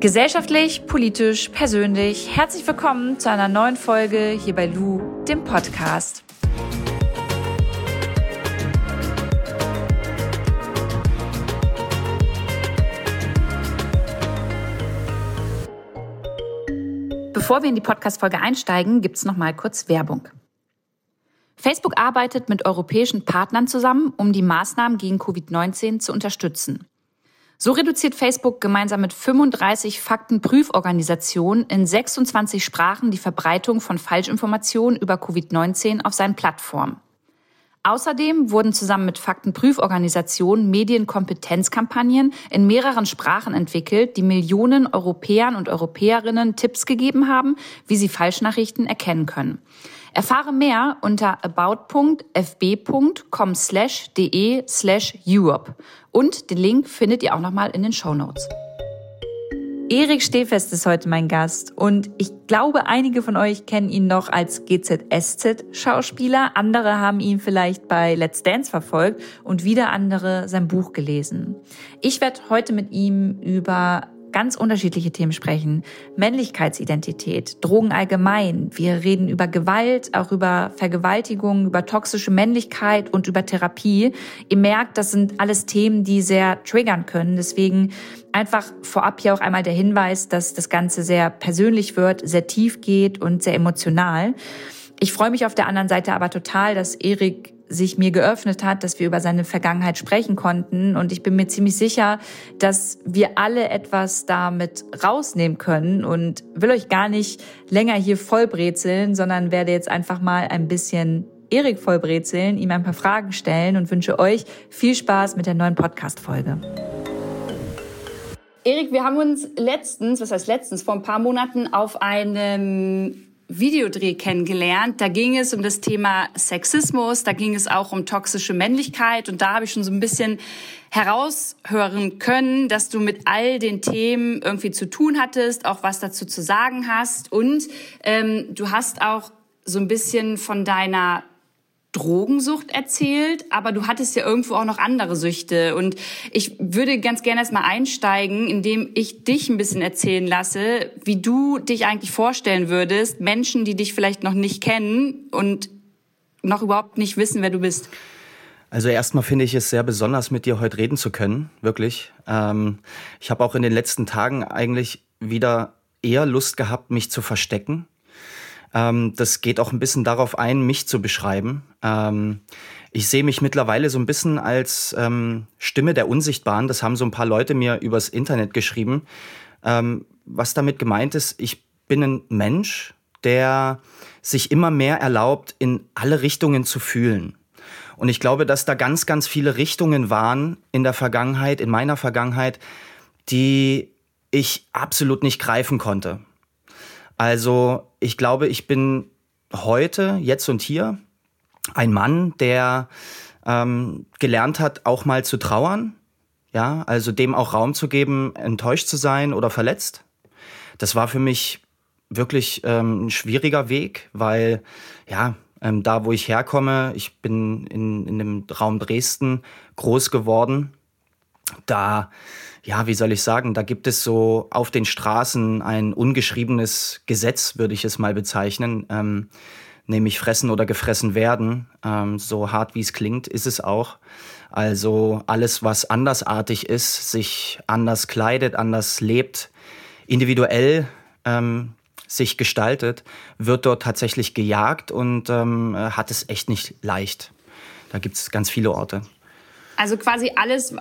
Gesellschaftlich, politisch, persönlich, herzlich willkommen zu einer neuen Folge hier bei Lu, dem Podcast. Bevor wir in die Podcast-Folge einsteigen, gibt's noch mal kurz Werbung. Facebook arbeitet mit europäischen Partnern zusammen, um die Maßnahmen gegen Covid-19 zu unterstützen. So reduziert Facebook gemeinsam mit 35 Faktenprüforganisationen in 26 Sprachen die Verbreitung von Falschinformationen über Covid-19 auf seinen Plattformen. Außerdem wurden zusammen mit Faktenprüforganisationen Medienkompetenzkampagnen in mehreren Sprachen entwickelt, die Millionen Europäern und Europäerinnen Tipps gegeben haben, wie sie Falschnachrichten erkennen können. Erfahre mehr unter about.fb.com slash de slash Europe. Und den Link findet ihr auch nochmal in den Show Notes. Erik Stehfest ist heute mein Gast und ich glaube, einige von euch kennen ihn noch als GZSZ-Schauspieler. Andere haben ihn vielleicht bei Let's Dance verfolgt und wieder andere sein Buch gelesen. Ich werde heute mit ihm über ganz unterschiedliche Themen sprechen. Männlichkeitsidentität, Drogen allgemein. Wir reden über Gewalt, auch über Vergewaltigung, über toxische Männlichkeit und über Therapie. Ihr merkt, das sind alles Themen, die sehr triggern können. Deswegen einfach vorab hier auch einmal der Hinweis, dass das Ganze sehr persönlich wird, sehr tief geht und sehr emotional. Ich freue mich auf der anderen Seite aber total, dass Erik sich mir geöffnet hat, dass wir über seine Vergangenheit sprechen konnten. Und ich bin mir ziemlich sicher, dass wir alle etwas damit rausnehmen können und will euch gar nicht länger hier vollbrezeln, sondern werde jetzt einfach mal ein bisschen Erik vollbrezeln, ihm ein paar Fragen stellen und wünsche euch viel Spaß mit der neuen Podcast-Folge. Erik, wir haben uns letztens, was heißt letztens, vor ein paar Monaten auf einem Videodreh kennengelernt. Da ging es um das Thema Sexismus, da ging es auch um toxische Männlichkeit und da habe ich schon so ein bisschen heraushören können, dass du mit all den Themen irgendwie zu tun hattest, auch was dazu zu sagen hast und ähm, du hast auch so ein bisschen von deiner Drogensucht erzählt, aber du hattest ja irgendwo auch noch andere Süchte. Und ich würde ganz gerne erstmal einsteigen, indem ich dich ein bisschen erzählen lasse, wie du dich eigentlich vorstellen würdest, Menschen, die dich vielleicht noch nicht kennen und noch überhaupt nicht wissen, wer du bist. Also erstmal finde ich es sehr besonders, mit dir heute reden zu können, wirklich. Ähm, ich habe auch in den letzten Tagen eigentlich wieder eher Lust gehabt, mich zu verstecken ähm, das geht auch ein bisschen darauf ein, mich zu beschreiben. Ähm, ich sehe mich mittlerweile so ein bisschen als ähm, Stimme der Unsichtbaren. Das haben so ein paar Leute mir übers Internet geschrieben. Ähm, was damit gemeint ist, ich bin ein Mensch, der sich immer mehr erlaubt, in alle Richtungen zu fühlen. Und ich glaube, dass da ganz, ganz viele Richtungen waren in der Vergangenheit, in meiner Vergangenheit, die ich absolut nicht greifen konnte. Also ich glaube, ich bin heute, jetzt und hier, ein Mann, der ähm, gelernt hat, auch mal zu trauern. Ja, also dem auch Raum zu geben, enttäuscht zu sein oder verletzt. Das war für mich wirklich ähm, ein schwieriger Weg, weil ja, ähm, da wo ich herkomme, ich bin in, in dem Raum Dresden groß geworden, da ja, wie soll ich sagen, da gibt es so auf den Straßen ein ungeschriebenes Gesetz, würde ich es mal bezeichnen, ähm, nämlich fressen oder gefressen werden. Ähm, so hart wie es klingt, ist es auch. Also alles, was andersartig ist, sich anders kleidet, anders lebt, individuell ähm, sich gestaltet, wird dort tatsächlich gejagt und ähm, hat es echt nicht leicht. Da gibt es ganz viele Orte. Also quasi alles,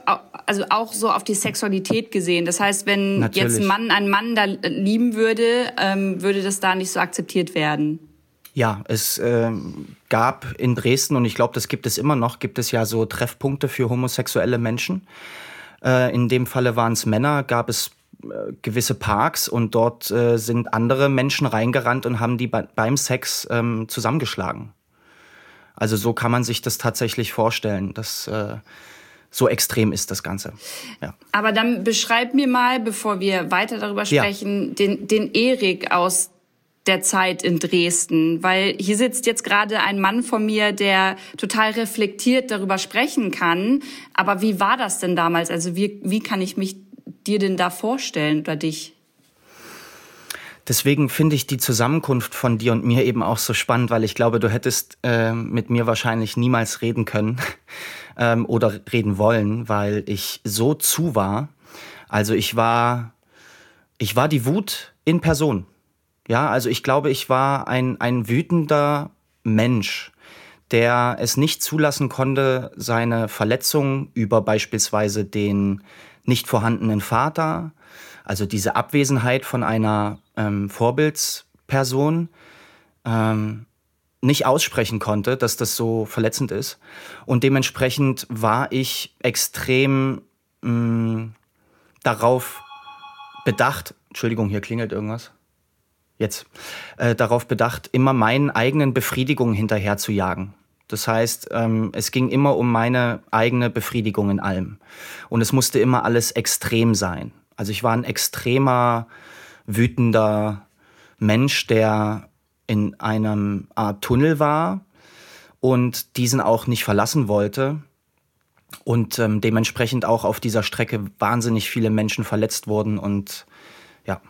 also auch so auf die Sexualität gesehen. Das heißt, wenn Natürlich. jetzt ein Mann einen Mann da lieben würde, ähm, würde das da nicht so akzeptiert werden. Ja, es äh, gab in Dresden, und ich glaube, das gibt es immer noch, gibt es ja so Treffpunkte für homosexuelle Menschen. Äh, in dem Falle waren es Männer, gab es äh, gewisse Parks und dort äh, sind andere Menschen reingerannt und haben die beim Sex ähm, zusammengeschlagen. Also so kann man sich das tatsächlich vorstellen. Das äh, so extrem ist das Ganze. Ja. Aber dann beschreib mir mal, bevor wir weiter darüber sprechen, ja. den, den Erik aus der Zeit in Dresden, weil hier sitzt jetzt gerade ein Mann vor mir, der total reflektiert darüber sprechen kann. Aber wie war das denn damals? Also wie, wie kann ich mich dir denn da vorstellen oder dich? Deswegen finde ich die Zusammenkunft von dir und mir eben auch so spannend, weil ich glaube, du hättest äh, mit mir wahrscheinlich niemals reden können ähm, oder reden wollen, weil ich so zu war. Also ich war, ich war die Wut in Person. Ja, also ich glaube, ich war ein, ein wütender Mensch, der es nicht zulassen konnte, seine Verletzung über beispielsweise den nicht vorhandenen Vater, also diese Abwesenheit von einer ähm, Vorbildsperson, ähm, nicht aussprechen konnte, dass das so verletzend ist. Und dementsprechend war ich extrem mh, mm, darauf bedacht, Entschuldigung, hier klingelt irgendwas. Jetzt, äh, darauf bedacht, immer meinen eigenen Befriedigungen hinterher zu jagen. Das heißt, ähm, es ging immer um meine eigene Befriedigung in allem. Und es musste immer alles extrem sein. Also ich war ein extremer, wütender Mensch, der in einem Art Tunnel war und diesen auch nicht verlassen wollte. Und ähm, dementsprechend auch auf dieser Strecke wahnsinnig viele Menschen verletzt wurden und ja.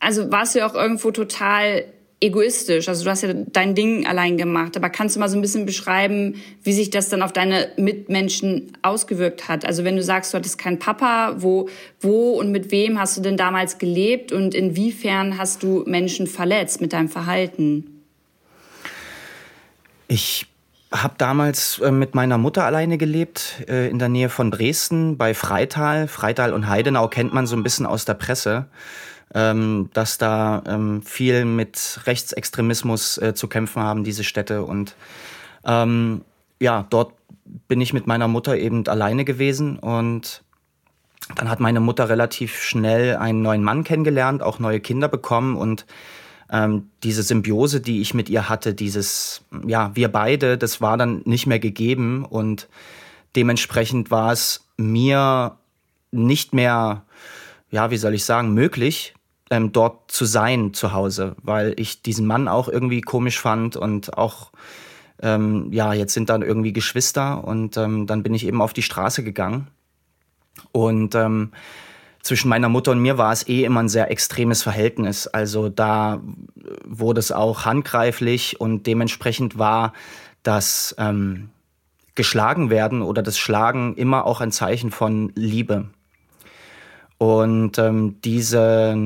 Also warst du ja auch irgendwo total egoistisch. Also du hast ja dein Ding allein gemacht, aber kannst du mal so ein bisschen beschreiben, wie sich das dann auf deine Mitmenschen ausgewirkt hat? Also wenn du sagst, du hattest keinen Papa, wo, wo und mit wem hast du denn damals gelebt und inwiefern hast du Menschen verletzt mit deinem Verhalten? Ich habe damals äh, mit meiner Mutter alleine gelebt, äh, in der Nähe von Dresden, bei Freital. Freital und Heidenau kennt man so ein bisschen aus der Presse ähm, dass da ähm, viel mit Rechtsextremismus äh, zu kämpfen haben, diese Städte. Und ähm, ja, dort bin ich mit meiner Mutter eben alleine gewesen. Und dann hat meine Mutter relativ schnell einen neuen Mann kennengelernt, auch neue Kinder bekommen. Und ähm, diese Symbiose, die ich mit ihr hatte, dieses, ja, wir beide, das war dann nicht mehr gegeben. Und dementsprechend war es mir nicht mehr, ja, wie soll ich sagen, möglich, ähm, dort zu sein zu Hause, weil ich diesen Mann auch irgendwie komisch fand und auch ähm, ja, jetzt sind dann irgendwie Geschwister und ähm, dann bin ich eben auf die Straße gegangen. Und ähm, zwischen meiner Mutter und mir war es eh immer ein sehr extremes Verhältnis. Also da wurde es auch handgreiflich und dementsprechend war das ähm, geschlagen werden oder das Schlagen immer auch ein Zeichen von Liebe. Und ähm, diese,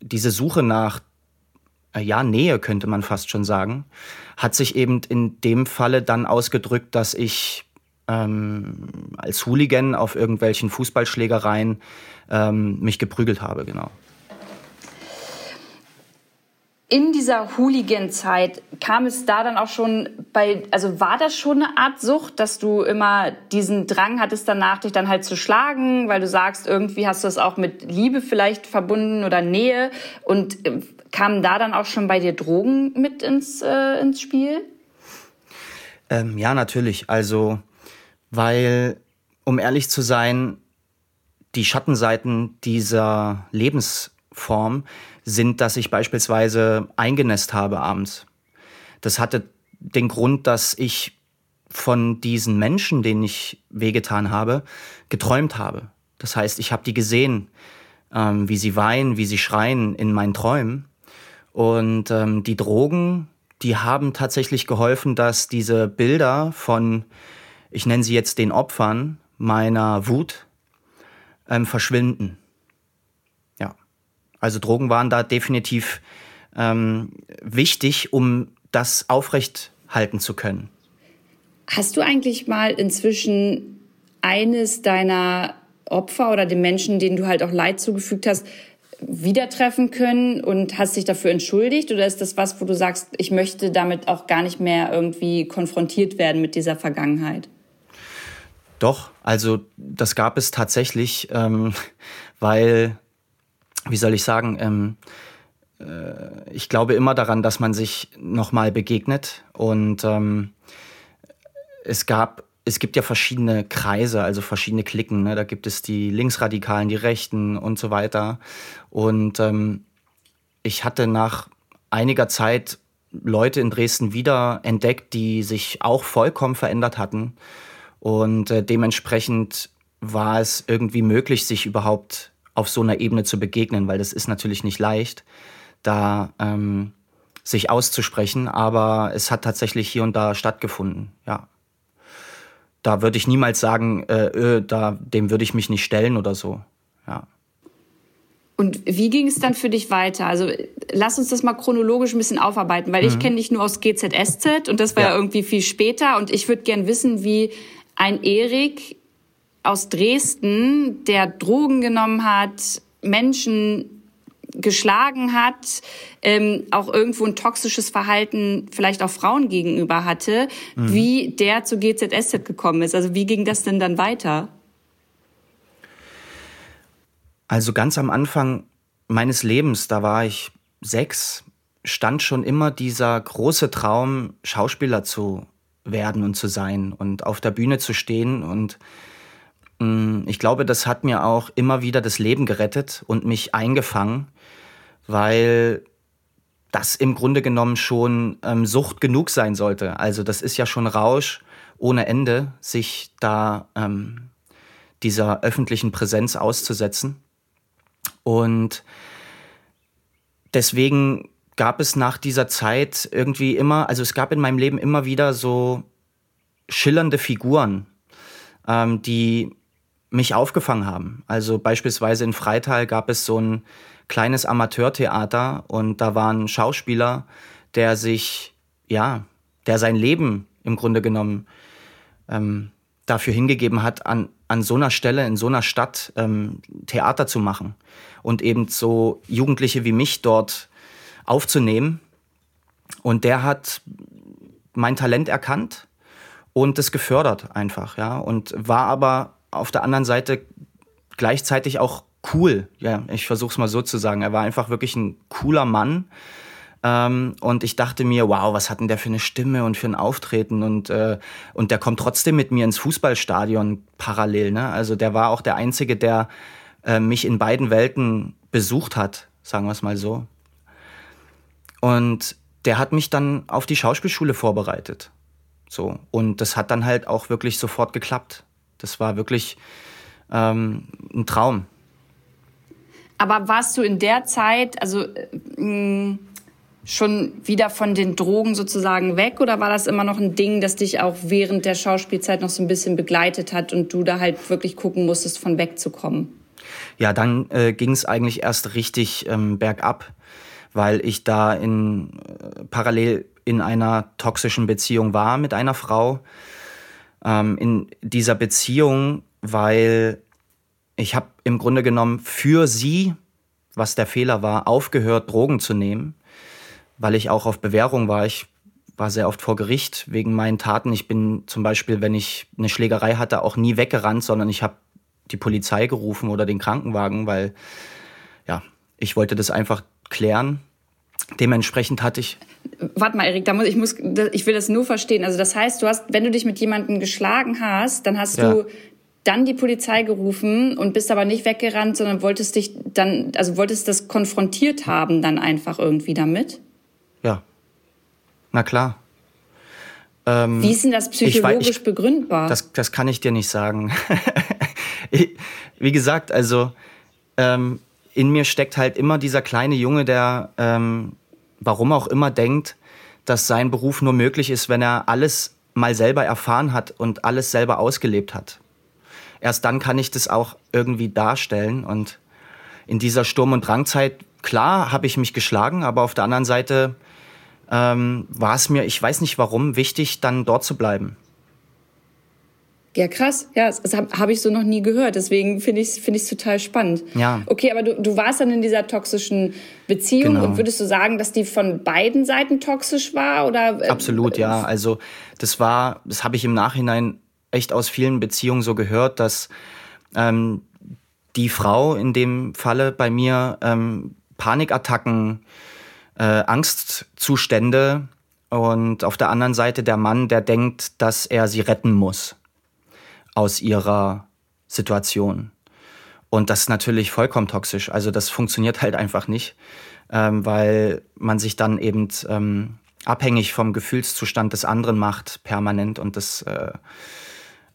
diese Suche nach äh, ja, Nähe könnte man fast schon sagen, hat sich eben in dem Falle dann ausgedrückt, dass ich ähm, als Hooligan auf irgendwelchen Fußballschlägereien ähm, mich geprügelt habe, genau in dieser Hooligan-Zeit kam es da dann auch schon bei, also war das schon eine Art Sucht, dass du immer diesen Drang hattest danach, dich dann halt zu schlagen, weil du sagst, irgendwie hast du das auch mit Liebe vielleicht verbunden oder Nähe und äh, kamen da dann auch schon bei dir Drogen mit ins, äh, ins Spiel? Ähm, ja, natürlich. Also, weil, um ehrlich zu sein, die Schattenseiten dieser Lebensform sind, dass ich beispielsweise eingenässt habe abends. Das hatte den Grund, dass ich von diesen Menschen, denen ich wehgetan habe, geträumt habe. Das heißt, ich habe die gesehen, ähm, wie sie weinen, wie sie schreien in meinen Träumen. Und ähm, die Drogen, die haben tatsächlich geholfen, dass diese Bilder von, ich nenne sie jetzt den Opfern meiner Wut, ähm, verschwinden. Also Drogen waren da definitiv ähm, wichtig, um das aufrecht halten zu können. Hast du eigentlich mal inzwischen eines deiner Opfer oder den Menschen, denen du halt auch Leid zugefügt hast, wieder treffen können und hast dich dafür entschuldigt? Oder ist das was, wo du sagst, ich möchte damit auch gar nicht mehr irgendwie konfrontiert werden mit dieser Vergangenheit? Doch, also das gab es tatsächlich, ähm, weil wie soll ich sagen, ähm, äh, ich glaube immer daran, dass man sich nochmal begegnet. Und ähm, es gab, es gibt ja verschiedene Kreise, also verschiedene Klicken. Ne? Da gibt es die Linksradikalen, die Rechten und so weiter. Und ähm, ich hatte nach einiger Zeit Leute in Dresden wieder entdeckt, die sich auch vollkommen verändert hatten. Und äh, dementsprechend war es irgendwie möglich, sich überhaupt auf so einer Ebene zu begegnen, weil das ist natürlich nicht leicht, da ähm, sich auszusprechen, aber es hat tatsächlich hier und da stattgefunden, ja. Da würde ich niemals sagen, äh, äh, da, dem würde ich mich nicht stellen oder so, ja. Und wie ging es dann für dich weiter? Also lass uns das mal chronologisch ein bisschen aufarbeiten, weil mhm. ich kenne dich nur aus GZSZ und das war ja, ja irgendwie viel später und ich würde gern wissen, wie ein Erik aus Dresden, der Drogen genommen hat, Menschen geschlagen hat, ähm, auch irgendwo ein toxisches Verhalten vielleicht auch Frauen gegenüber hatte, mhm. wie der zu GZSZ gekommen ist. Also wie ging das denn dann weiter? Also ganz am Anfang meines Lebens, da war ich sechs, stand schon immer dieser große Traum, Schauspieler zu werden und zu sein und auf der Bühne zu stehen. Und ich glaube, das hat mir auch immer wieder das Leben gerettet und mich eingefangen, weil das im Grunde genommen schon ähm, Sucht genug sein sollte. Also das ist ja schon Rausch ohne Ende, sich da ähm, dieser öffentlichen Präsenz auszusetzen. Und deswegen gab es nach dieser Zeit irgendwie immer, also es gab in meinem Leben immer wieder so schillernde Figuren, ähm, die mich aufgefangen haben. Also beispielsweise in Freital gab es so ein kleines Amateurtheater und da war ein Schauspieler, der sich, ja, der sein Leben im Grunde genommen ähm, dafür hingegeben hat, an, an so einer Stelle, in so einer Stadt ähm, Theater zu machen und eben so Jugendliche wie mich dort aufzunehmen. Und der hat mein Talent erkannt und es gefördert einfach, ja. Und war aber auf der anderen Seite gleichzeitig auch cool. Ja, ich versuche es mal so zu sagen. Er war einfach wirklich ein cooler Mann. Ähm, und ich dachte mir, wow, was hat denn der für eine Stimme und für ein Auftreten? Und, äh, und der kommt trotzdem mit mir ins Fußballstadion parallel. Ne? Also der war auch der Einzige, der äh, mich in beiden Welten besucht hat, sagen wir es mal so. Und der hat mich dann auf die Schauspielschule vorbereitet. So. Und das hat dann halt auch wirklich sofort geklappt. Das war wirklich ähm, ein Traum. Aber warst du in der Zeit, also äh, schon wieder von den Drogen sozusagen weg oder war das immer noch ein Ding, das dich auch während der Schauspielzeit noch so ein bisschen begleitet hat und du da halt wirklich gucken musstest, von wegzukommen? Ja, dann äh, ging es eigentlich erst richtig ähm, bergab, weil ich da in äh, parallel in einer toxischen Beziehung war mit einer Frau. Ähm, in dieser Beziehung, weil ich habe im Grunde genommen für sie, was der Fehler war, aufgehört, Drogen zu nehmen, weil ich auch auf Bewährung war. Ich war sehr oft vor Gericht wegen meinen Taten. Ich bin zum Beispiel, wenn ich eine Schlägerei hatte, auch nie weggerannt, sondern ich habe die Polizei gerufen oder den Krankenwagen, weil ja, ich wollte das einfach klären. Dementsprechend hatte ich. Warte mal, Erik, da muss, ich, muss, ich will das nur verstehen. Also das heißt, du hast, wenn du dich mit jemandem geschlagen hast, dann hast ja. du dann die Polizei gerufen und bist aber nicht weggerannt, sondern wolltest dich dann, also wolltest das konfrontiert haben dann einfach irgendwie damit? Ja. Na klar. Ähm, Wie ist denn das psychologisch ich, ich, begründbar? Das, das kann ich dir nicht sagen. wie gesagt, also ähm, in mir steckt halt immer dieser kleine Junge, der ähm, warum auch immer denkt, dass sein Beruf nur möglich ist, wenn er alles mal selber erfahren hat und alles selber ausgelebt hat. Erst dann kann ich das auch irgendwie darstellen. Und in dieser Sturm- und Drangzeit, klar, habe ich mich geschlagen, aber auf der anderen Seite ähm, war es mir, ich weiß nicht warum, wichtig, dann dort zu bleiben. Ja, krass. Ja, das habe hab ich so noch nie gehört. Deswegen finde ich es find total spannend. Ja. Okay, aber du, du warst dann in dieser toxischen Beziehung genau. und würdest du sagen, dass die von beiden Seiten toxisch war? Oder, äh, Absolut, ja. Also das war, das habe ich im Nachhinein echt aus vielen Beziehungen so gehört, dass ähm, die Frau in dem Falle bei mir ähm, Panikattacken, äh, Angstzustände und auf der anderen Seite der Mann, der denkt, dass er sie retten muss aus ihrer Situation. Und das ist natürlich vollkommen toxisch. Also das funktioniert halt einfach nicht, ähm, weil man sich dann eben ähm, abhängig vom Gefühlszustand des anderen macht, permanent. Und das, äh,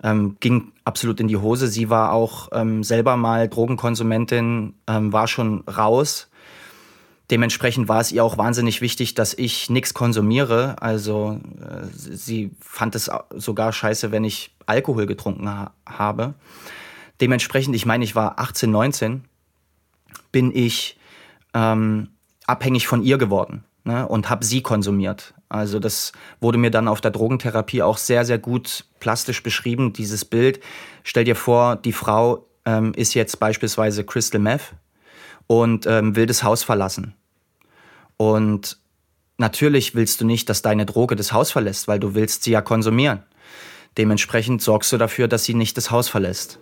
ähm, ging absolut in die Hose. Sie war auch ähm, selber mal Drogenkonsumentin, ähm, war schon raus. Dementsprechend war es ihr auch wahnsinnig wichtig, dass ich nichts konsumiere. Also äh, sie fand es sogar scheiße, wenn ich Alkohol getrunken ha habe. Dementsprechend, ich meine, ich war 18, 19, bin ich ähm, abhängig von ihr geworden ne, und habe sie konsumiert. Also das wurde mir dann auf der Drogentherapie auch sehr, sehr gut plastisch beschrieben, dieses Bild. Stell dir vor, die Frau ähm, ist jetzt beispielsweise Crystal Meth und ähm, will das Haus verlassen. Und natürlich willst du nicht, dass deine Droge das Haus verlässt, weil du willst sie ja konsumieren. Dementsprechend sorgst du dafür, dass sie nicht das Haus verlässt.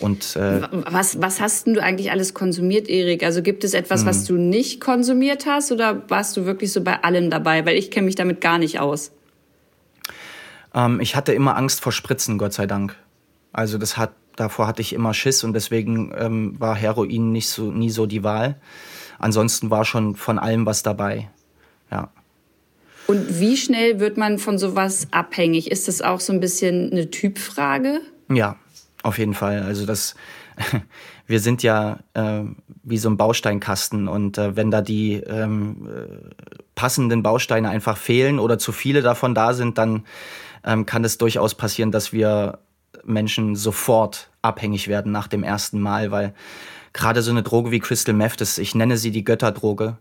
Und, äh, was, was hast denn du eigentlich alles konsumiert, Erik? Also gibt es etwas, was hm. du nicht konsumiert hast oder warst du wirklich so bei allen dabei? Weil ich kenne mich damit gar nicht aus. Ähm, ich hatte immer Angst vor Spritzen, Gott sei Dank. Also das hat, davor hatte ich immer Schiss und deswegen ähm, war Heroin nicht so, nie so die Wahl. Ansonsten war schon von allem was dabei. Ja. Und wie schnell wird man von sowas abhängig? Ist das auch so ein bisschen eine Typfrage? Ja, auf jeden Fall. Also das, wir sind ja äh, wie so ein Bausteinkasten und äh, wenn da die ähm, äh, passenden Bausteine einfach fehlen oder zu viele davon da sind, dann ähm, kann es durchaus passieren, dass wir Menschen sofort abhängig werden nach dem ersten Mal, weil gerade so eine Droge wie Crystal Meth, das, ich nenne sie die Götterdroge,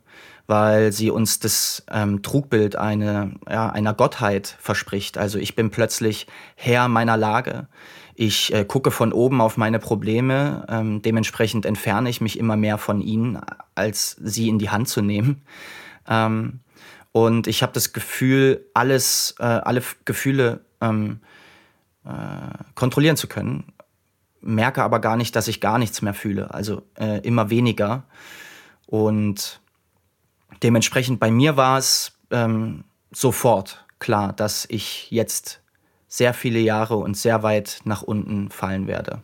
weil sie uns das ähm, Trugbild eine, ja, einer Gottheit verspricht. Also ich bin plötzlich Herr meiner Lage. Ich äh, gucke von oben auf meine Probleme, ähm, dementsprechend entferne ich mich immer mehr von ihnen, als sie in die Hand zu nehmen. Ähm, und ich habe das Gefühl, alles, äh, alle Gefühle ähm, äh, kontrollieren zu können, merke aber gar nicht, dass ich gar nichts mehr fühle, also äh, immer weniger. Und dementsprechend bei mir war es ähm, sofort klar, dass ich jetzt sehr viele Jahre und sehr weit nach unten fallen werde.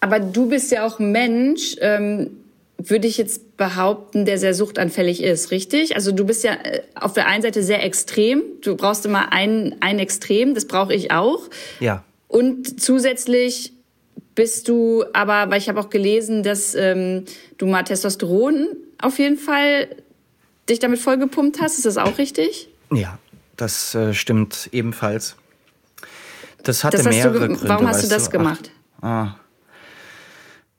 Aber du bist ja auch Mensch, ähm, würde ich jetzt behaupten, der sehr suchtanfällig ist, richtig? Also du bist ja äh, auf der einen Seite sehr extrem. Du brauchst immer ein, ein Extrem, das brauche ich auch. Ja. Und zusätzlich bist du aber, weil ich habe auch gelesen, dass ähm, du mal Testosteron auf jeden Fall dich damit vollgepumpt hast. Ist das auch richtig? Ja, das äh, stimmt ebenfalls. Das hatte das mehrere du, Gründe. Warum hast du das du? gemacht? Ach,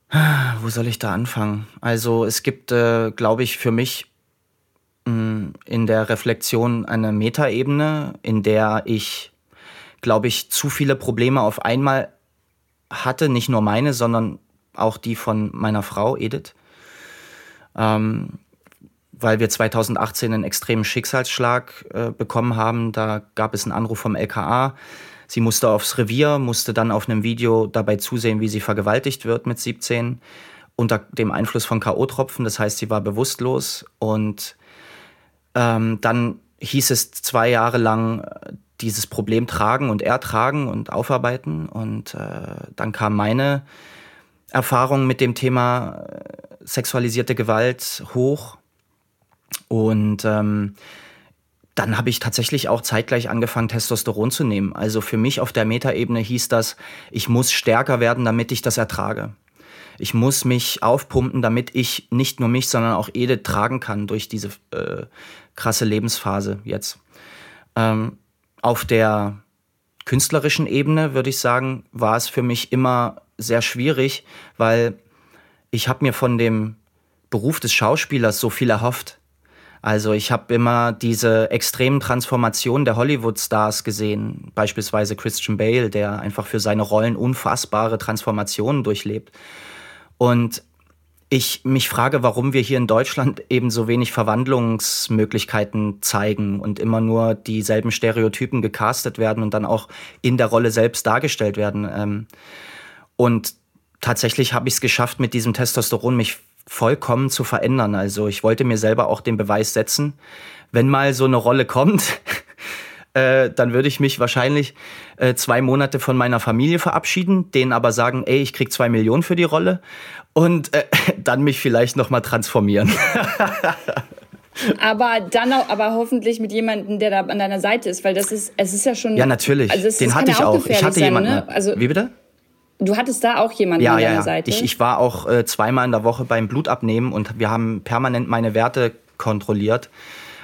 ah. Wo soll ich da anfangen? Also es gibt, äh, glaube ich, für mich mh, mm, in der Reflexion eine Metaebene, in der ich, glaube ich, zu viele Probleme auf einmal hatte. Nicht nur meine, sondern auch die von meiner Frau Edith. Ähm, weil wir 2018 einen extremen Schicksalsschlag äh, bekommen haben. Da gab es einen Anruf vom LKA. Sie musste aufs Revier, musste dann auf einem Video dabei zusehen, wie sie vergewaltigt wird mit 17 unter dem Einfluss von K.O.-Tropfen. Das heißt, sie war bewusstlos und ähm, dann hieß es zwei Jahre lang dieses Problem tragen und ertragen und aufarbeiten. Und äh, dann kam meine Erfahrung mit dem Thema äh, sexualisierte Gewalt hoch. Und ähm, dann habe ich tatsächlich auch zeitgleich angefangen, Testosteron zu nehmen. Also für mich auf der Metaebene hieß das, ich muss stärker werden, damit ich das ertrage. Ich muss mich aufpumpen, damit ich nicht nur mich, sondern auch Edith tragen kann durch diese äh, krasse Lebensphase jetzt. Ähm, auf der künstlerischen Ebene würde ich sagen, war es für mich immer sehr schwierig, weil ich habe mir von dem Beruf des Schauspielers so viel erhofft. Also ich habe immer diese extremen Transformationen der Hollywood-Stars gesehen, beispielsweise Christian Bale, der einfach für seine Rollen unfassbare Transformationen durchlebt. Und ich mich frage, warum wir hier in Deutschland eben so wenig Verwandlungsmöglichkeiten zeigen und immer nur dieselben Stereotypen gecastet werden und dann auch in der Rolle selbst dargestellt werden. Ähm, und tatsächlich habe ich es geschafft, mit diesem Testosteron mich vollkommen zu verändern. Also ich wollte mir selber auch den Beweis setzen, wenn mal so eine Rolle kommt, äh, dann würde ich mich wahrscheinlich äh, zwei Monate von meiner Familie verabschieden, denen aber sagen, ey, ich krieg zwei Millionen für die Rolle und äh, dann mich vielleicht noch mal transformieren. aber dann auch, aber hoffentlich mit jemandem, der da an deiner Seite ist, weil das ist, es ist ja schon. Ja, natürlich. Also Den hatte ich auch. Ich hatte sein, jemanden. Ne? Also, Wie bitte? Du hattest da auch jemanden ja, an deiner ja, ja. Seite. Ich, ich war auch äh, zweimal in der Woche beim Blutabnehmen und wir haben permanent meine Werte kontrolliert.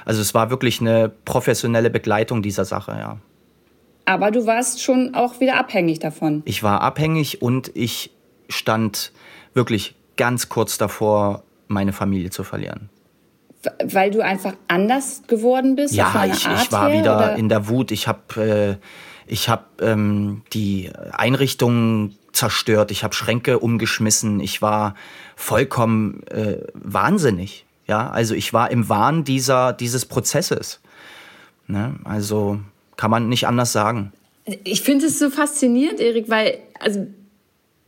Also es war wirklich eine professionelle Begleitung dieser Sache, ja. Aber du warst schon auch wieder abhängig davon. Ich war abhängig und ich stand wirklich ganz kurz davor, meine Familie zu verlieren. Weil du einfach anders geworden bist? Ja, ich, ich, war her, wieder oder? in der Wut. Ich habe äh, hab, ähm, die Einrichtungen zerstört. Ich habe Schränke umgeschmissen. Ich war vollkommen äh, wahnsinnig. Ja, also ich war im Wahn dieser, dieses Prozesses. Ne? Also kann man nicht anders sagen. Ich finde es so faszinierend, Erik, weil, also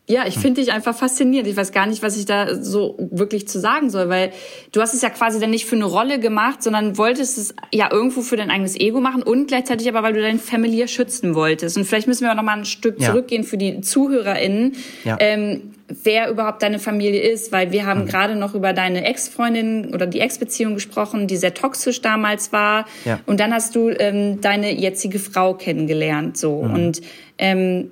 ja, ich finde dich einfach faszinierend. Ich weiß gar nicht, was ich da so wirklich zu sagen soll, weil du hast es ja quasi dann nicht für eine Rolle gemacht, sondern wolltest es ja irgendwo für dein eigenes Ego machen und gleichzeitig aber, weil du deine Familie schützen wolltest. Und vielleicht müssen wir auch noch mal ein Stück ja. zurückgehen für die ZuhörerInnen, ja. ähm, wer überhaupt deine Familie ist, weil wir haben mhm. gerade noch über deine Ex-Freundin oder die Ex-Beziehung gesprochen, die sehr toxisch damals war. Ja. Und dann hast du ähm, deine jetzige Frau kennengelernt, so. Mhm. Und ähm,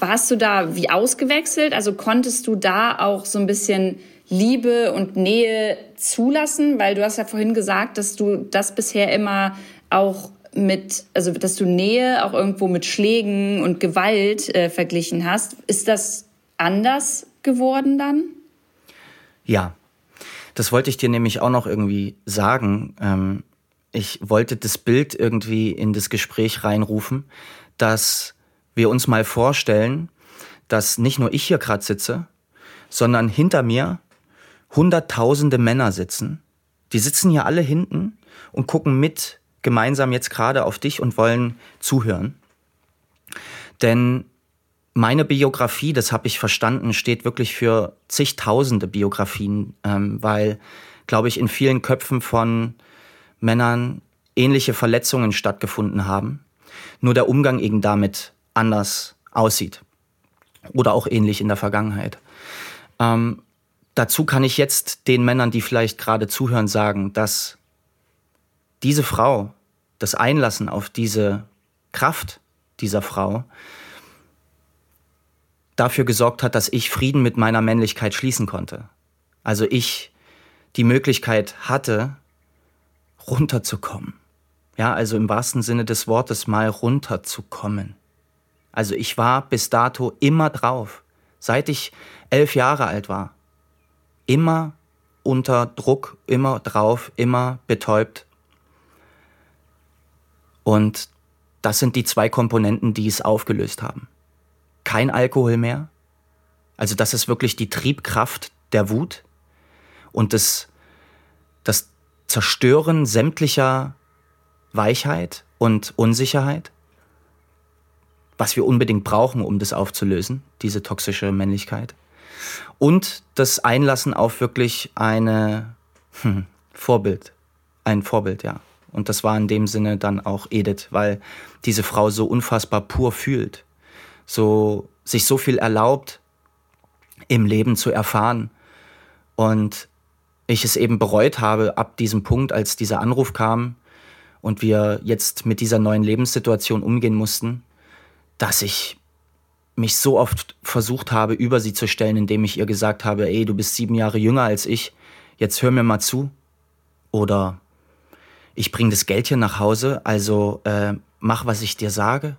warst du da wie ausgewechselt? Also konntest du da auch so ein bisschen Liebe und Nähe zulassen? Weil du hast ja vorhin gesagt, dass du das bisher immer auch mit, also dass du Nähe auch irgendwo mit Schlägen und Gewalt äh, verglichen hast. Ist das anders geworden dann? Ja, das wollte ich dir nämlich auch noch irgendwie sagen. Ähm, ich wollte das Bild irgendwie in das Gespräch reinrufen, dass wir uns mal vorstellen, dass nicht nur ich hier gerade sitze, sondern hinter mir hunderttausende Männer sitzen. Die sitzen hier alle hinten und gucken mit gemeinsam jetzt gerade auf dich und wollen zuhören. Denn meine Biografie, das habe ich verstanden, steht wirklich für zigtausende Biografien, ähm, weil, glaube ich, in vielen Köpfen von Männern ähnliche Verletzungen stattgefunden haben. Nur der Umgang eben damit anders aussieht. Oder auch ähnlich in der Vergangenheit. Ähm, dazu kann ich jetzt den Männern, die vielleicht gerade zuhören, sagen, dass diese Frau, das Einlassen auf diese Kraft dieser Frau, dafür gesorgt hat, dass ich Frieden mit meiner Männlichkeit schließen konnte. Also ich die Möglichkeit hatte, runterzukommen. Ja, also im wahrsten Sinne des Wortes mal runterzukommen. Also ich war bis dato immer drauf, seit ich elf Jahre alt war. Immer unter Druck, immer drauf, immer betäubt. Und das sind die zwei Komponenten, die es aufgelöst haben. Kein Alkohol mehr. Also das ist wirklich die Triebkraft der Wut und das, das Zerstören sämtlicher Weichheit und Unsicherheit was wir unbedingt brauchen, um das aufzulösen, diese toxische Männlichkeit. Und das Einlassen auf wirklich eine hm, Vorbild, ein Vorbild, ja. Und das war in dem Sinne dann auch Edith, weil diese Frau so unfassbar pur fühlt, so sich so viel erlaubt, im Leben zu erfahren. Und ich es eben bereut habe ab diesem Punkt, als dieser Anruf kam und wir jetzt mit dieser neuen Lebenssituation umgehen mussten, dass ich mich so oft versucht habe, über sie zu stellen, indem ich ihr gesagt habe, ey, du bist sieben Jahre jünger als ich, jetzt hör mir mal zu. Oder ich bring das Geld hier nach Hause, also äh, mach, was ich dir sage.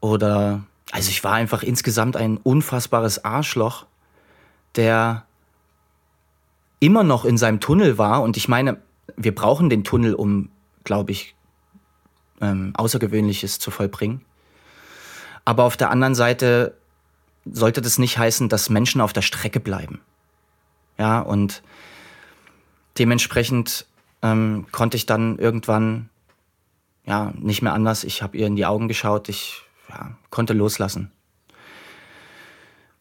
Oder, also ich war einfach insgesamt ein unfassbares Arschloch, der immer noch in seinem Tunnel war. Und ich meine, wir brauchen den Tunnel, um, glaube ich, ähm, Außergewöhnliches zu vollbringen. Aber auf der anderen Seite sollte das nicht heißen, dass Menschen auf der Strecke bleiben. Ja, und dementsprechend ähm, konnte ich dann irgendwann ja nicht mehr anders. Ich habe ihr in die Augen geschaut, ich ja, konnte loslassen.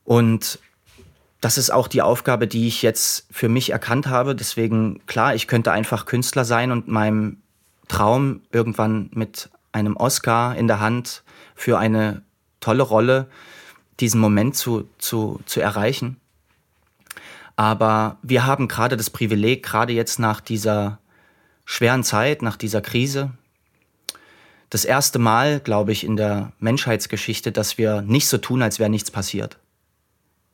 Und das ist auch die Aufgabe, die ich jetzt für mich erkannt habe. Deswegen, klar, ich könnte einfach Künstler sein und meinem Traum irgendwann mit einem Oscar in der Hand für eine tolle Rolle, diesen Moment zu, zu, zu erreichen. Aber wir haben gerade das Privileg, gerade jetzt nach dieser schweren Zeit, nach dieser Krise, das erste Mal, glaube ich, in der Menschheitsgeschichte, dass wir nicht so tun, als wäre nichts passiert.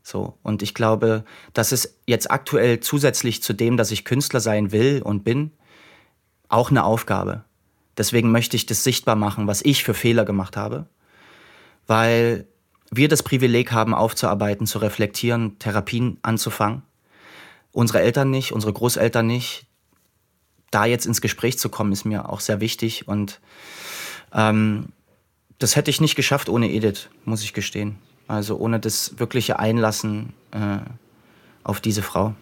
So. Und ich glaube, das ist jetzt aktuell zusätzlich zu dem, dass ich Künstler sein will und bin, auch eine Aufgabe. Deswegen möchte ich das sichtbar machen, was ich für Fehler gemacht habe, weil wir das Privileg haben, aufzuarbeiten, zu reflektieren, Therapien anzufangen. Unsere Eltern nicht, unsere Großeltern nicht. Da jetzt ins Gespräch zu kommen, ist mir auch sehr wichtig und ähm, das hätte ich nicht geschafft ohne Edith, muss ich gestehen. Also ohne das wirkliche Einlassen äh, auf diese Frau.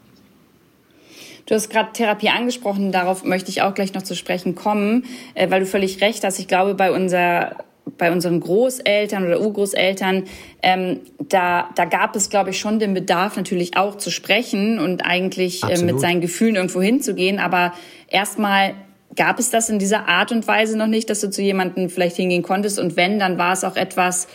Du hast gerade Therapie angesprochen, darauf möchte ich auch gleich noch zu sprechen kommen, äh, weil du völlig recht hast. Ich glaube, bei unser bei unseren Großeltern oder Urgroßeltern, ähm, da, da gab es, glaube ich, schon den Bedarf natürlich auch zu sprechen und eigentlich äh, mit seinen Gefühlen irgendwo hinzugehen. Aber erstmal gab es das in dieser Art und Weise noch nicht, dass du zu jemandem vielleicht hingehen konntest. Und wenn, dann war es auch etwas,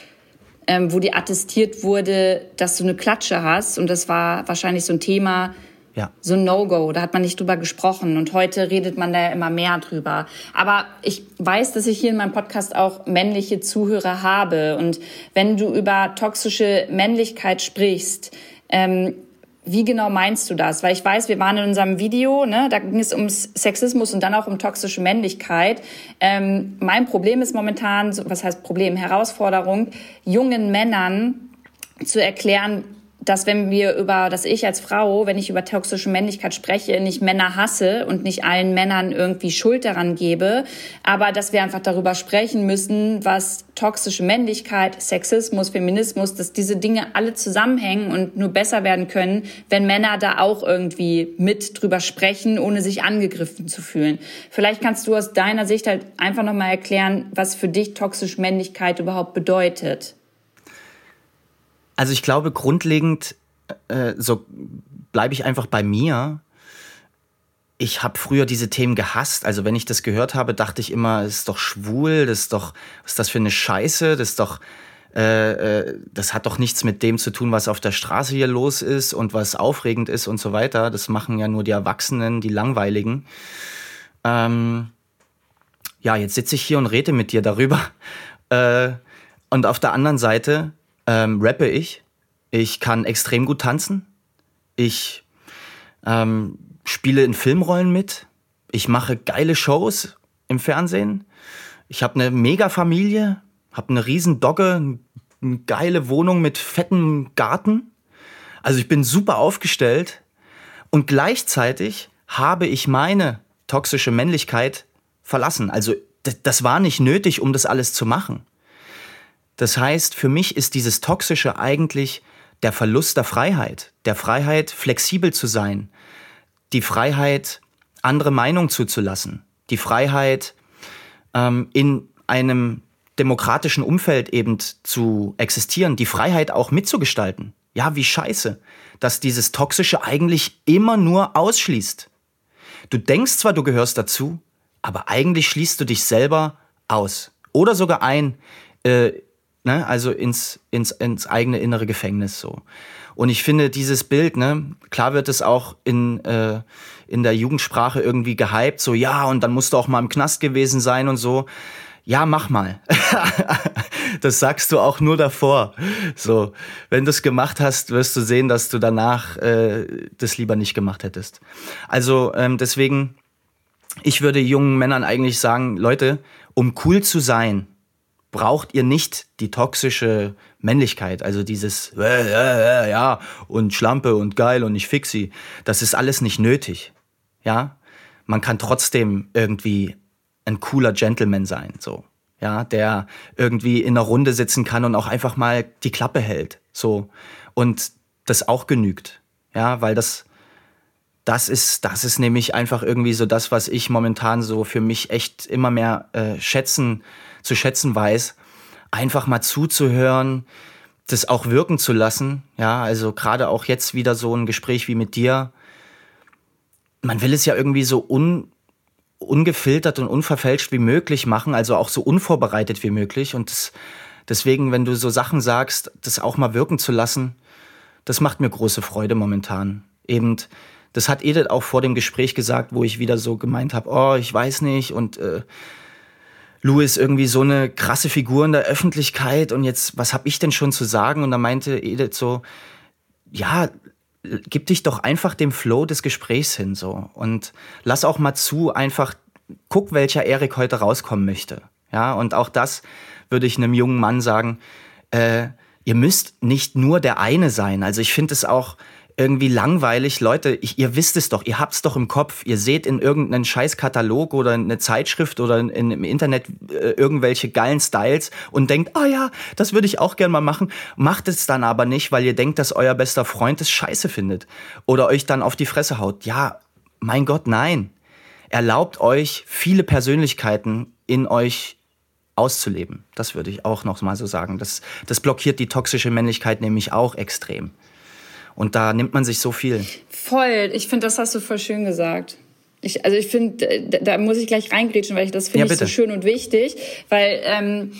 ähm, wo dir attestiert wurde, dass du eine Klatsche hast. Und das war wahrscheinlich so ein Thema, ja. So ein No-Go, da hat man nicht drüber gesprochen und heute redet man da immer mehr drüber. Aber ich weiß, dass ich hier in meinem Podcast auch männliche Zuhörer habe und wenn du über toxische Männlichkeit sprichst, ähm, wie genau meinst du das? Weil ich weiß, wir waren in unserem Video, ne, da ging es um Sexismus und dann auch um toxische Männlichkeit. Ähm, mein Problem ist momentan, was heißt Problem, Herausforderung, jungen Männern zu erklären, dass wenn wir über, dass ich als Frau, wenn ich über toxische Männlichkeit spreche, nicht Männer hasse und nicht allen Männern irgendwie Schuld daran gebe, aber dass wir einfach darüber sprechen müssen, was toxische Männlichkeit, Sexismus, Feminismus, dass diese Dinge alle zusammenhängen und nur besser werden können, wenn Männer da auch irgendwie mit drüber sprechen, ohne sich angegriffen zu fühlen. Vielleicht kannst du aus deiner Sicht halt einfach nochmal erklären, was für dich toxische Männlichkeit überhaupt bedeutet. Also ich glaube, grundlegend, äh, so bleibe ich einfach bei mir. Ich habe früher diese Themen gehasst. Also wenn ich das gehört habe, dachte ich immer, es ist doch schwul, das ist doch, was ist das für eine Scheiße, das ist doch, äh, äh, das hat doch nichts mit dem zu tun, was auf der Straße hier los ist und was aufregend ist und so weiter. Das machen ja nur die Erwachsenen, die Langweiligen. Ähm, ja, jetzt sitze ich hier und rede mit dir darüber. Äh, und auf der anderen Seite ähm, rappe ich. Ich kann extrem gut tanzen. Ich ähm, spiele in Filmrollen mit. Ich mache geile Shows im Fernsehen. Ich habe eine mega Familie, habe eine riesen Dogge, eine geile Wohnung mit fettem Garten. Also ich bin super aufgestellt und gleichzeitig habe ich meine toxische Männlichkeit verlassen. Also das war nicht nötig, um das alles zu machen. Das heißt, für mich ist dieses Toxische eigentlich der Verlust der Freiheit, der Freiheit, flexibel zu sein, die Freiheit, andere Meinungen zuzulassen, die Freiheit, ähm, in einem demokratischen Umfeld eben zu existieren, die Freiheit auch mitzugestalten. Ja, wie scheiße, dass dieses Toxische eigentlich immer nur ausschließt. Du denkst zwar, du gehörst dazu, aber eigentlich schließt du dich selber aus. Oder sogar ein äh, ne? also ins, ins, ins eigene innere Gefängnis so. Und ich finde dieses Bild, ne, klar wird es auch in, äh, in der Jugendsprache irgendwie gehypt, so ja, und dann musst du auch mal im Knast gewesen sein und so. Ja, mach mal. das sagst du auch nur davor. So, wenn du es gemacht hast, wirst du sehen, dass du danach äh, das lieber nicht gemacht hättest. Also ähm, deswegen, ich würde jungen Männern eigentlich sagen, Leute, um cool zu sein, braucht ihr nicht die toxische Männlichkeit, also dieses äh, äh, äh, ja und Schlampe und geil und ich fix sie. Das ist alles nicht nötig. Ja, man kann trotzdem irgendwie ein cooler Gentleman sein, so. Ja, der irgendwie in einer Runde sitzen kann und auch einfach mal die Klappe hält, so. Und das auch genügt. Ja, weil das, das ist, das ist nämlich einfach irgendwie so das, was ich momentan so für mich echt immer mehr äh, schätzen zu schätzen weiß, einfach mal zuzuhören, das auch wirken zu lassen. Ja, also gerade auch jetzt wieder so ein Gespräch wie mit dir. Man will es ja irgendwie so un, ungefiltert und unverfälscht wie möglich machen, also auch so unvorbereitet wie möglich. Und das, deswegen, wenn du so Sachen sagst, das auch mal wirken zu lassen, das macht mir große Freude momentan. Eben, das hat Edith auch vor dem Gespräch gesagt, wo ich wieder so gemeint habe, oh, ich weiß nicht und äh, Louis irgendwie so eine krasse Figur in der Öffentlichkeit und jetzt, was habe ich denn schon zu sagen? Und da meinte Edith so, ja, gib dich doch einfach dem Flow des Gesprächs hin so und lass auch mal zu, einfach guck, welcher Erik heute rauskommen möchte. Ja, und auch das würde ich einem jungen Mann sagen, äh, ihr müsst nicht nur der eine sein. Also ich finde es auch irgendwie langweilig. Leute, ich, ihr wisst es doch, ihr habt's doch im Kopf. Ihr seht in irgendeinen Scheißkatalog oder eine Zeitschrift oder in, in, im Internet äh, irgendwelche geilen Styles und denkt, oh ja, das würde ich auch gern mal machen. Macht es dann aber nicht, weil ihr denkt, dass euer bester Freund es scheiße findet oder euch dann auf die Fresse haut. Ja, mein Gott, nein. Erlaubt euch viele Persönlichkeiten in euch auszuleben. Das würde ich auch noch mal so sagen. Das, das blockiert die toxische Männlichkeit nämlich auch extrem. Und da nimmt man sich so viel. Voll. Ich finde, das hast du voll schön gesagt. Ich, also ich finde, da, da, muss ich gleich reingrätschen, weil ich das finde ja, ich so schön und wichtig, weil ähm,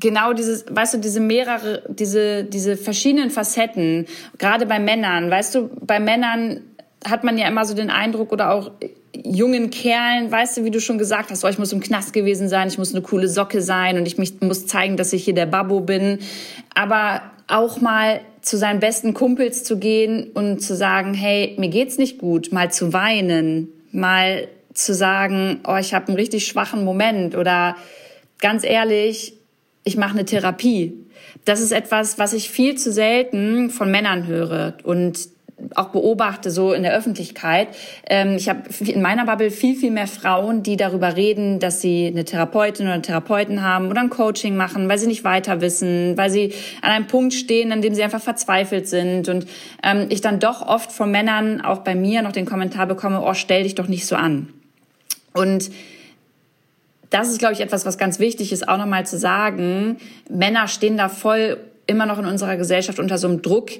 genau dieses, weißt du, diese mehrere, diese, diese verschiedenen Facetten, gerade bei Männern, weißt du, bei Männern hat man ja immer so den Eindruck oder auch jungen Kerlen, weißt du, wie du schon gesagt hast, oh, ich muss im Knast gewesen sein, ich muss eine coole Socke sein und ich mich, muss zeigen, dass ich hier der Babbo bin. Aber auch mal zu seinen besten Kumpels zu gehen und zu sagen, hey, mir geht's nicht gut, mal zu weinen, mal zu sagen, oh, ich habe einen richtig schwachen Moment oder ganz ehrlich, ich mache eine Therapie. Das ist etwas, was ich viel zu selten von Männern höre und auch beobachte so in der Öffentlichkeit. Ähm, ich habe in meiner Bubble viel, viel mehr Frauen, die darüber reden, dass sie eine Therapeutin oder einen Therapeuten haben oder ein Coaching machen, weil sie nicht weiter wissen, weil sie an einem Punkt stehen, an dem sie einfach verzweifelt sind. Und ähm, ich dann doch oft von Männern, auch bei mir, noch den Kommentar bekomme, oh, stell dich doch nicht so an. Und das ist, glaube ich, etwas, was ganz wichtig ist, auch nochmal zu sagen. Männer stehen da voll immer noch in unserer Gesellschaft unter so einem Druck,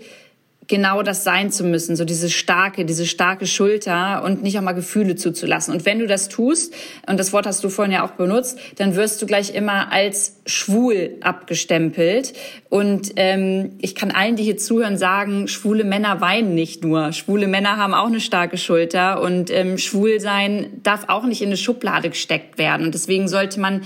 genau das sein zu müssen, so diese starke, diese starke Schulter und nicht auch mal Gefühle zuzulassen. Und wenn du das tust, und das Wort hast du vorhin ja auch benutzt, dann wirst du gleich immer als schwul abgestempelt. Und ähm, ich kann allen, die hier zuhören, sagen, schwule Männer weinen nicht nur. Schwule Männer haben auch eine starke Schulter und ähm, schwul sein darf auch nicht in eine Schublade gesteckt werden. Und deswegen sollte man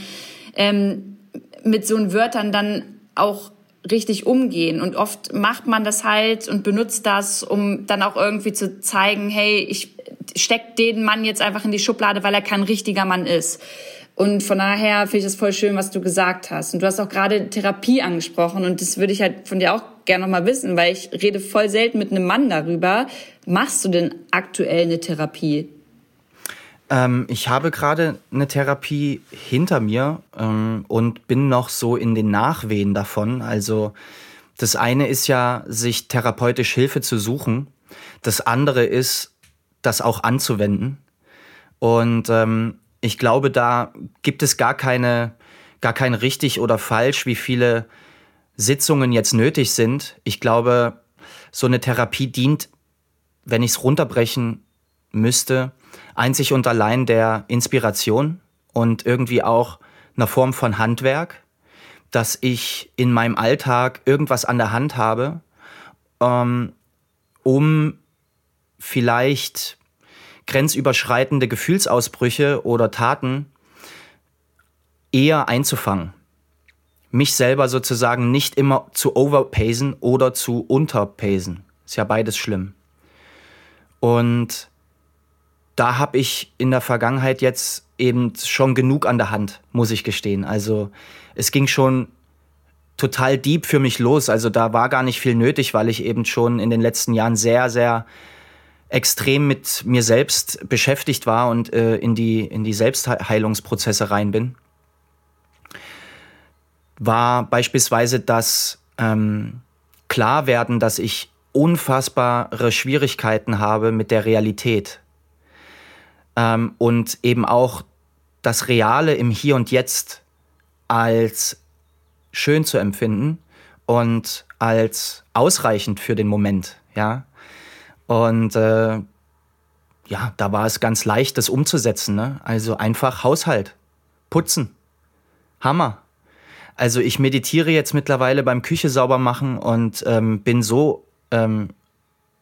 ähm, mit so Wörtern dann auch richtig umgehen. Und oft macht man das halt und benutzt das, um dann auch irgendwie zu zeigen, hey, ich steck den Mann jetzt einfach in die Schublade, weil er kein richtiger Mann ist. Und von daher finde ich das voll schön, was du gesagt hast. Und du hast auch gerade Therapie angesprochen. Und das würde ich halt von dir auch gerne noch mal wissen, weil ich rede voll selten mit einem Mann darüber. Machst du denn aktuell eine Therapie? Ähm, ich habe gerade eine Therapie hinter mir ähm, und bin noch so in den Nachwehen davon. Also das eine ist ja, sich therapeutisch Hilfe zu suchen. Das andere ist, das auch anzuwenden. Und ähm, ich glaube, da gibt es gar keine, gar kein richtig oder falsch, wie viele Sitzungen jetzt nötig sind. Ich glaube, so eine Therapie dient, wenn ich es runterbrechen müsste, einzig und allein der Inspiration und irgendwie auch einer Form von Handwerk, dass ich in meinem Alltag irgendwas an der Hand habe, ähm, um vielleicht grenzüberschreitende Gefühlsausbrüche oder Taten eher einzufangen. Mich selber sozusagen nicht immer zu overpacen oder zu unterpacen. Ist ja beides schlimm. Und da habe ich in der Vergangenheit jetzt eben schon genug an der Hand, muss ich gestehen. Also es ging schon total deep für mich los. Also da war gar nicht viel nötig, weil ich eben schon in den letzten Jahren sehr, sehr extrem mit mir selbst beschäftigt war und äh, in, die, in die Selbstheilungsprozesse rein bin. War beispielsweise das ähm, Klarwerden, dass ich unfassbare Schwierigkeiten habe mit der Realität ähm, und eben auch das Reale im Hier und Jetzt als schön zu empfinden und als ausreichend für den Moment, ja. Und äh, ja, da war es ganz leicht, das umzusetzen. Ne? Also einfach Haushalt, putzen, Hammer. Also ich meditiere jetzt mittlerweile beim Küche sauber machen und ähm, bin so ähm,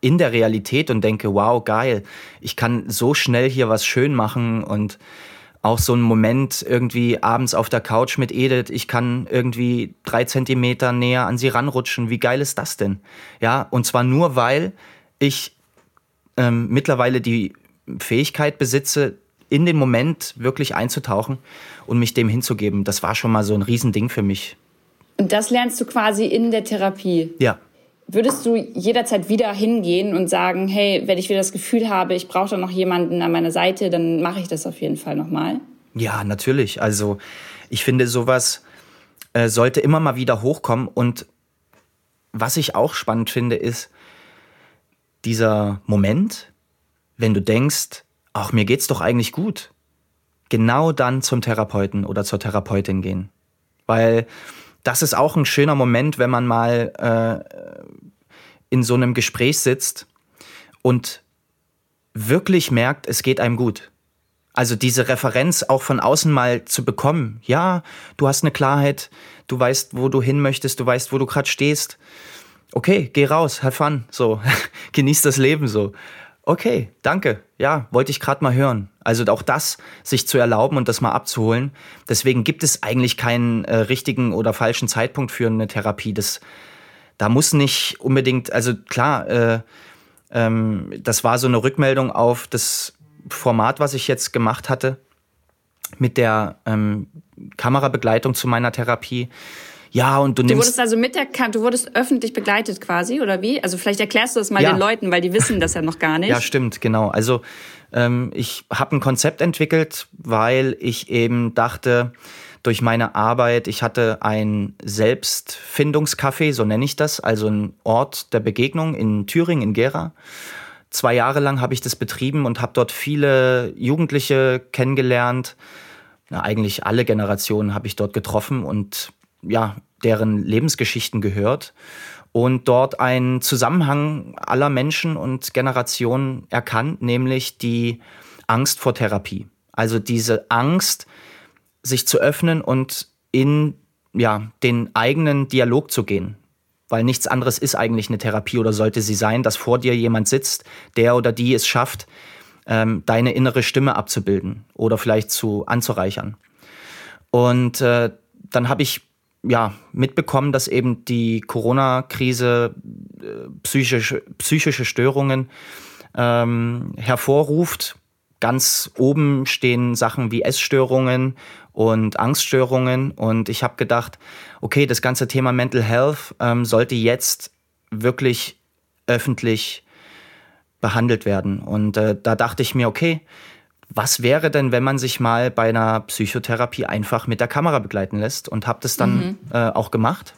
in der Realität und denke, wow, geil, ich kann so schnell hier was schön machen und auch so ein Moment irgendwie abends auf der Couch mit Edith, ich kann irgendwie drei Zentimeter näher an sie ranrutschen. Wie geil ist das denn? Ja, und zwar nur, weil ich ähm, mittlerweile die Fähigkeit besitze, in den Moment wirklich einzutauchen und mich dem hinzugeben. Das war schon mal so ein Riesending für mich. Und das lernst du quasi in der Therapie? Ja. Würdest du jederzeit wieder hingehen und sagen, hey, wenn ich wieder das Gefühl habe, ich brauche da noch jemanden an meiner Seite, dann mache ich das auf jeden Fall nochmal? Ja, natürlich. Also ich finde, sowas äh, sollte immer mal wieder hochkommen. Und was ich auch spannend finde, ist dieser Moment, wenn du denkst, ach, mir geht's doch eigentlich gut. Genau dann zum Therapeuten oder zur Therapeutin gehen. Weil das ist auch ein schöner Moment, wenn man mal äh, in so einem Gespräch sitzt und wirklich merkt, es geht einem gut. Also diese Referenz auch von außen mal zu bekommen. Ja, du hast eine Klarheit, du weißt, wo du hin möchtest, du weißt, wo du gerade stehst. Okay, geh raus, have fun, so, genieß das Leben so. Okay, danke. Ja, wollte ich gerade mal hören. Also auch das sich zu erlauben und das mal abzuholen. Deswegen gibt es eigentlich keinen äh, richtigen oder falschen Zeitpunkt für eine Therapie. Das, da muss nicht unbedingt, also klar, äh, ähm, das war so eine Rückmeldung auf das Format, was ich jetzt gemacht hatte mit der ähm, Kamerabegleitung zu meiner Therapie. Ja, und du nimmst. Du wurdest also mit der Kam du wurdest öffentlich begleitet quasi, oder wie? Also vielleicht erklärst du das mal ja. den Leuten, weil die wissen das ja noch gar nicht. Ja, stimmt, genau. Also ähm, ich habe ein Konzept entwickelt, weil ich eben dachte, durch meine Arbeit, ich hatte ein Selbstfindungscafé, so nenne ich das, also ein Ort der Begegnung in Thüringen, in Gera. Zwei Jahre lang habe ich das betrieben und habe dort viele Jugendliche kennengelernt. Na, eigentlich alle Generationen habe ich dort getroffen und ja, deren Lebensgeschichten gehört und dort einen Zusammenhang aller Menschen und Generationen erkannt, nämlich die Angst vor Therapie. Also diese Angst, sich zu öffnen und in ja, den eigenen Dialog zu gehen. Weil nichts anderes ist eigentlich eine Therapie oder sollte sie sein, dass vor dir jemand sitzt, der oder die es schafft, ähm, deine innere Stimme abzubilden oder vielleicht zu anzureichern. Und äh, dann habe ich ja, mitbekommen, dass eben die Corona-Krise äh, psychische, psychische Störungen ähm, hervorruft. Ganz oben stehen Sachen wie Essstörungen und Angststörungen. Und ich habe gedacht, okay, das ganze Thema Mental Health ähm, sollte jetzt wirklich öffentlich behandelt werden. Und äh, da dachte ich mir, okay, was wäre denn, wenn man sich mal bei einer Psychotherapie einfach mit der Kamera begleiten lässt und habe das dann mhm. äh, auch gemacht.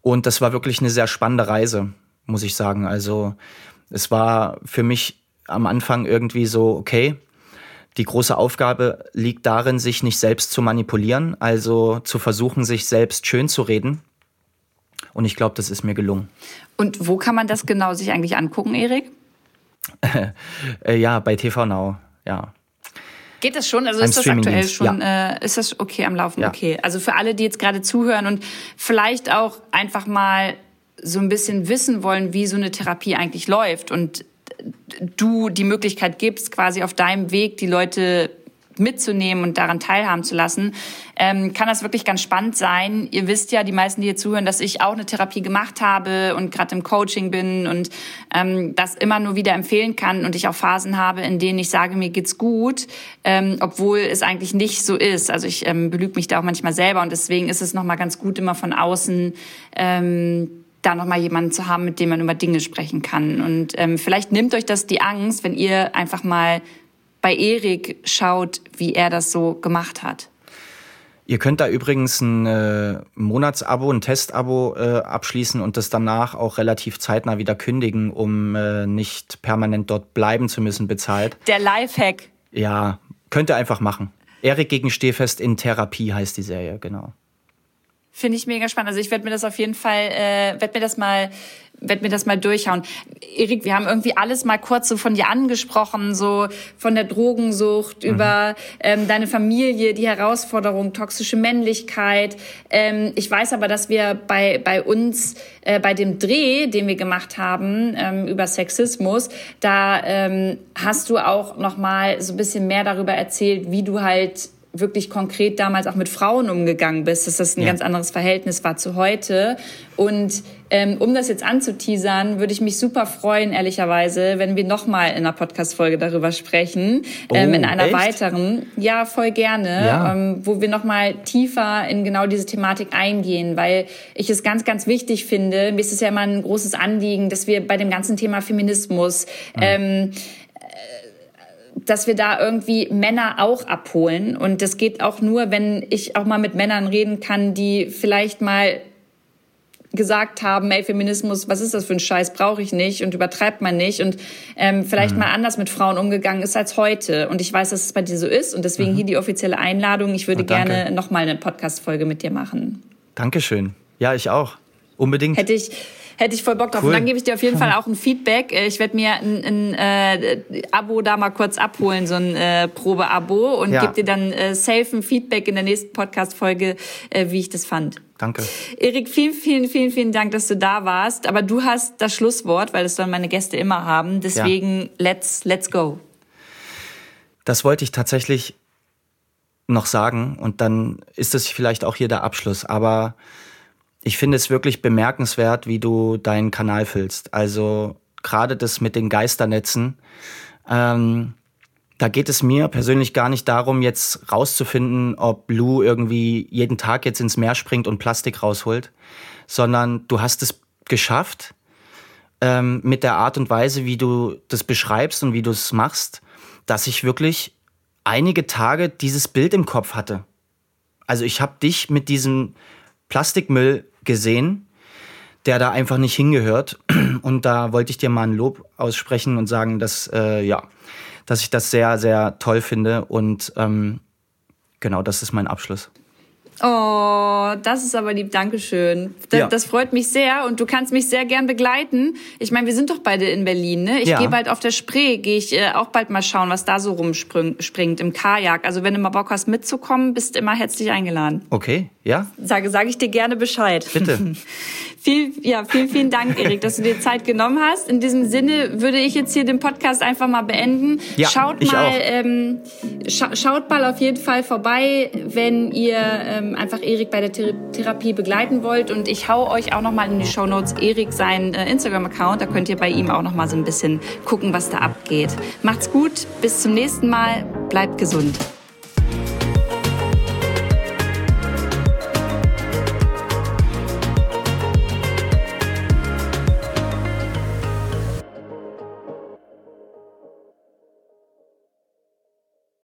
Und das war wirklich eine sehr spannende Reise, muss ich sagen. Also es war für mich am Anfang irgendwie so, okay, die große Aufgabe liegt darin, sich nicht selbst zu manipulieren, also zu versuchen, sich selbst schön zu reden. Und ich glaube, das ist mir gelungen. Und wo kann man das genau sich eigentlich angucken, Erik? Äh, ja, bei TV Now, ja. Geht das schon? Also ist das aktuell schon, ja. äh, ist das okay am Laufen? Ja. Okay. Also für alle, die jetzt gerade zuhören und vielleicht auch einfach mal so ein bisschen wissen wollen, wie so eine Therapie eigentlich läuft und du die Möglichkeit gibst, quasi auf deinem Weg die Leute mitzunehmen und daran teilhaben zu lassen, ähm, kann das wirklich ganz spannend sein. Ihr wisst ja, die meisten, die hier zuhören, dass ich auch eine Therapie gemacht habe und gerade im Coaching bin und ähm, das immer nur wieder empfehlen kann und ich auch Phasen habe, in denen ich sage, mir geht's gut, ähm, obwohl es eigentlich nicht so ist. Also ich ähm, belüge mich da auch manchmal selber und deswegen ist es nochmal ganz gut, immer von außen ähm, da nochmal jemanden zu haben, mit dem man über Dinge sprechen kann. Und ähm, vielleicht nimmt euch das die Angst, wenn ihr einfach mal bei Erik schaut, wie er das so gemacht hat. Ihr könnt da übrigens ein äh, Monatsabo, ein Testabo äh, abschließen und das danach auch relativ zeitnah wieder kündigen, um äh, nicht permanent dort bleiben zu müssen, bezahlt. Der Lifehack. Ja, könnt ihr einfach machen. Erik gegen Stehfest in Therapie heißt die Serie, genau. Finde ich mega spannend. Also ich werde mir das auf jeden Fall, äh, werde mir das mal werde mir das mal durchhauen. Erik, wir haben irgendwie alles mal kurz so von dir angesprochen, so von der Drogensucht mhm. über ähm, deine Familie, die Herausforderung, toxische Männlichkeit. Ähm, ich weiß aber, dass wir bei, bei uns, äh, bei dem Dreh, den wir gemacht haben ähm, über Sexismus, da ähm, hast du auch noch mal so ein bisschen mehr darüber erzählt, wie du halt wirklich konkret damals auch mit Frauen umgegangen bist, dass das ein ja. ganz anderes Verhältnis war zu heute. Und ähm, um das jetzt anzuteasern, würde ich mich super freuen, ehrlicherweise, wenn wir nochmal in einer Podcast-Folge darüber sprechen, oh, ähm, in einer echt? weiteren. Ja, voll gerne, ja. Ähm, wo wir nochmal tiefer in genau diese Thematik eingehen, weil ich es ganz, ganz wichtig finde. Mir ist es ja immer ein großes Anliegen, dass wir bei dem ganzen Thema Feminismus mhm. ähm, dass wir da irgendwie Männer auch abholen. Und das geht auch nur, wenn ich auch mal mit Männern reden kann, die vielleicht mal gesagt haben, ey, Feminismus, was ist das für ein Scheiß, brauche ich nicht und übertreibt man nicht und ähm, vielleicht mhm. mal anders mit Frauen umgegangen ist als heute. Und ich weiß, dass es bei dir so ist und deswegen mhm. hier die offizielle Einladung. Ich würde oh, gerne nochmal eine Podcast-Folge mit dir machen. Dankeschön. Ja, ich auch. Unbedingt. Hätte ich, Hätte ich voll Bock drauf. Cool. Und dann gebe ich dir auf jeden Fall auch ein Feedback. Äh, ich werde mir ein, ein äh, Abo da mal kurz abholen, so ein äh, Probe-Abo und ja. gebe dir dann äh, safe ein Feedback in der nächsten Podcast-Folge, äh, wie ich das fand. Danke. Erik, vielen, vielen, vielen, vielen Dank, dass du da warst. Aber du hast das Schlusswort, weil das sollen meine Gäste immer haben. Deswegen, ja. let's, let's go. Das wollte ich tatsächlich noch sagen und dann ist es vielleicht auch hier der Abschluss. Aber ich finde es wirklich bemerkenswert, wie du deinen Kanal füllst. Also gerade das mit den Geisternetzen. Ähm, da geht es mir persönlich gar nicht darum, jetzt rauszufinden, ob Lou irgendwie jeden Tag jetzt ins Meer springt und Plastik rausholt, sondern du hast es geschafft, ähm, mit der Art und Weise, wie du das beschreibst und wie du es machst, dass ich wirklich einige Tage dieses Bild im Kopf hatte. Also ich habe dich mit diesem Plastikmüll gesehen, der da einfach nicht hingehört. Und da wollte ich dir mal ein Lob aussprechen und sagen, dass, äh, ja, dass ich das sehr, sehr toll finde. Und ähm, genau, das ist mein Abschluss. Oh, das ist aber lieb, Dankeschön. Das, ja. das freut mich sehr und du kannst mich sehr gern begleiten. Ich meine, wir sind doch beide in Berlin, ne? Ich ja. gehe bald auf der Spree, gehe ich äh, auch bald mal schauen, was da so rumspringt im Kajak. Also wenn du mal Bock hast mitzukommen, bist immer herzlich eingeladen. Okay, ja? Sage, sage ich dir gerne Bescheid. Bitte. Viel, ja, vielen, vielen Dank, Erik, dass du dir Zeit genommen hast. In diesem Sinne würde ich jetzt hier den Podcast einfach mal beenden. Ja, schaut mal, ähm, scha schaut mal auf jeden Fall vorbei, wenn ihr ähm, einfach Erik bei der Thera Therapie begleiten wollt. Und ich hau euch auch noch mal in die Show Notes Erik seinen äh, Instagram-Account. Da könnt ihr bei ihm auch noch mal so ein bisschen gucken, was da abgeht. Macht's gut, bis zum nächsten Mal, bleibt gesund.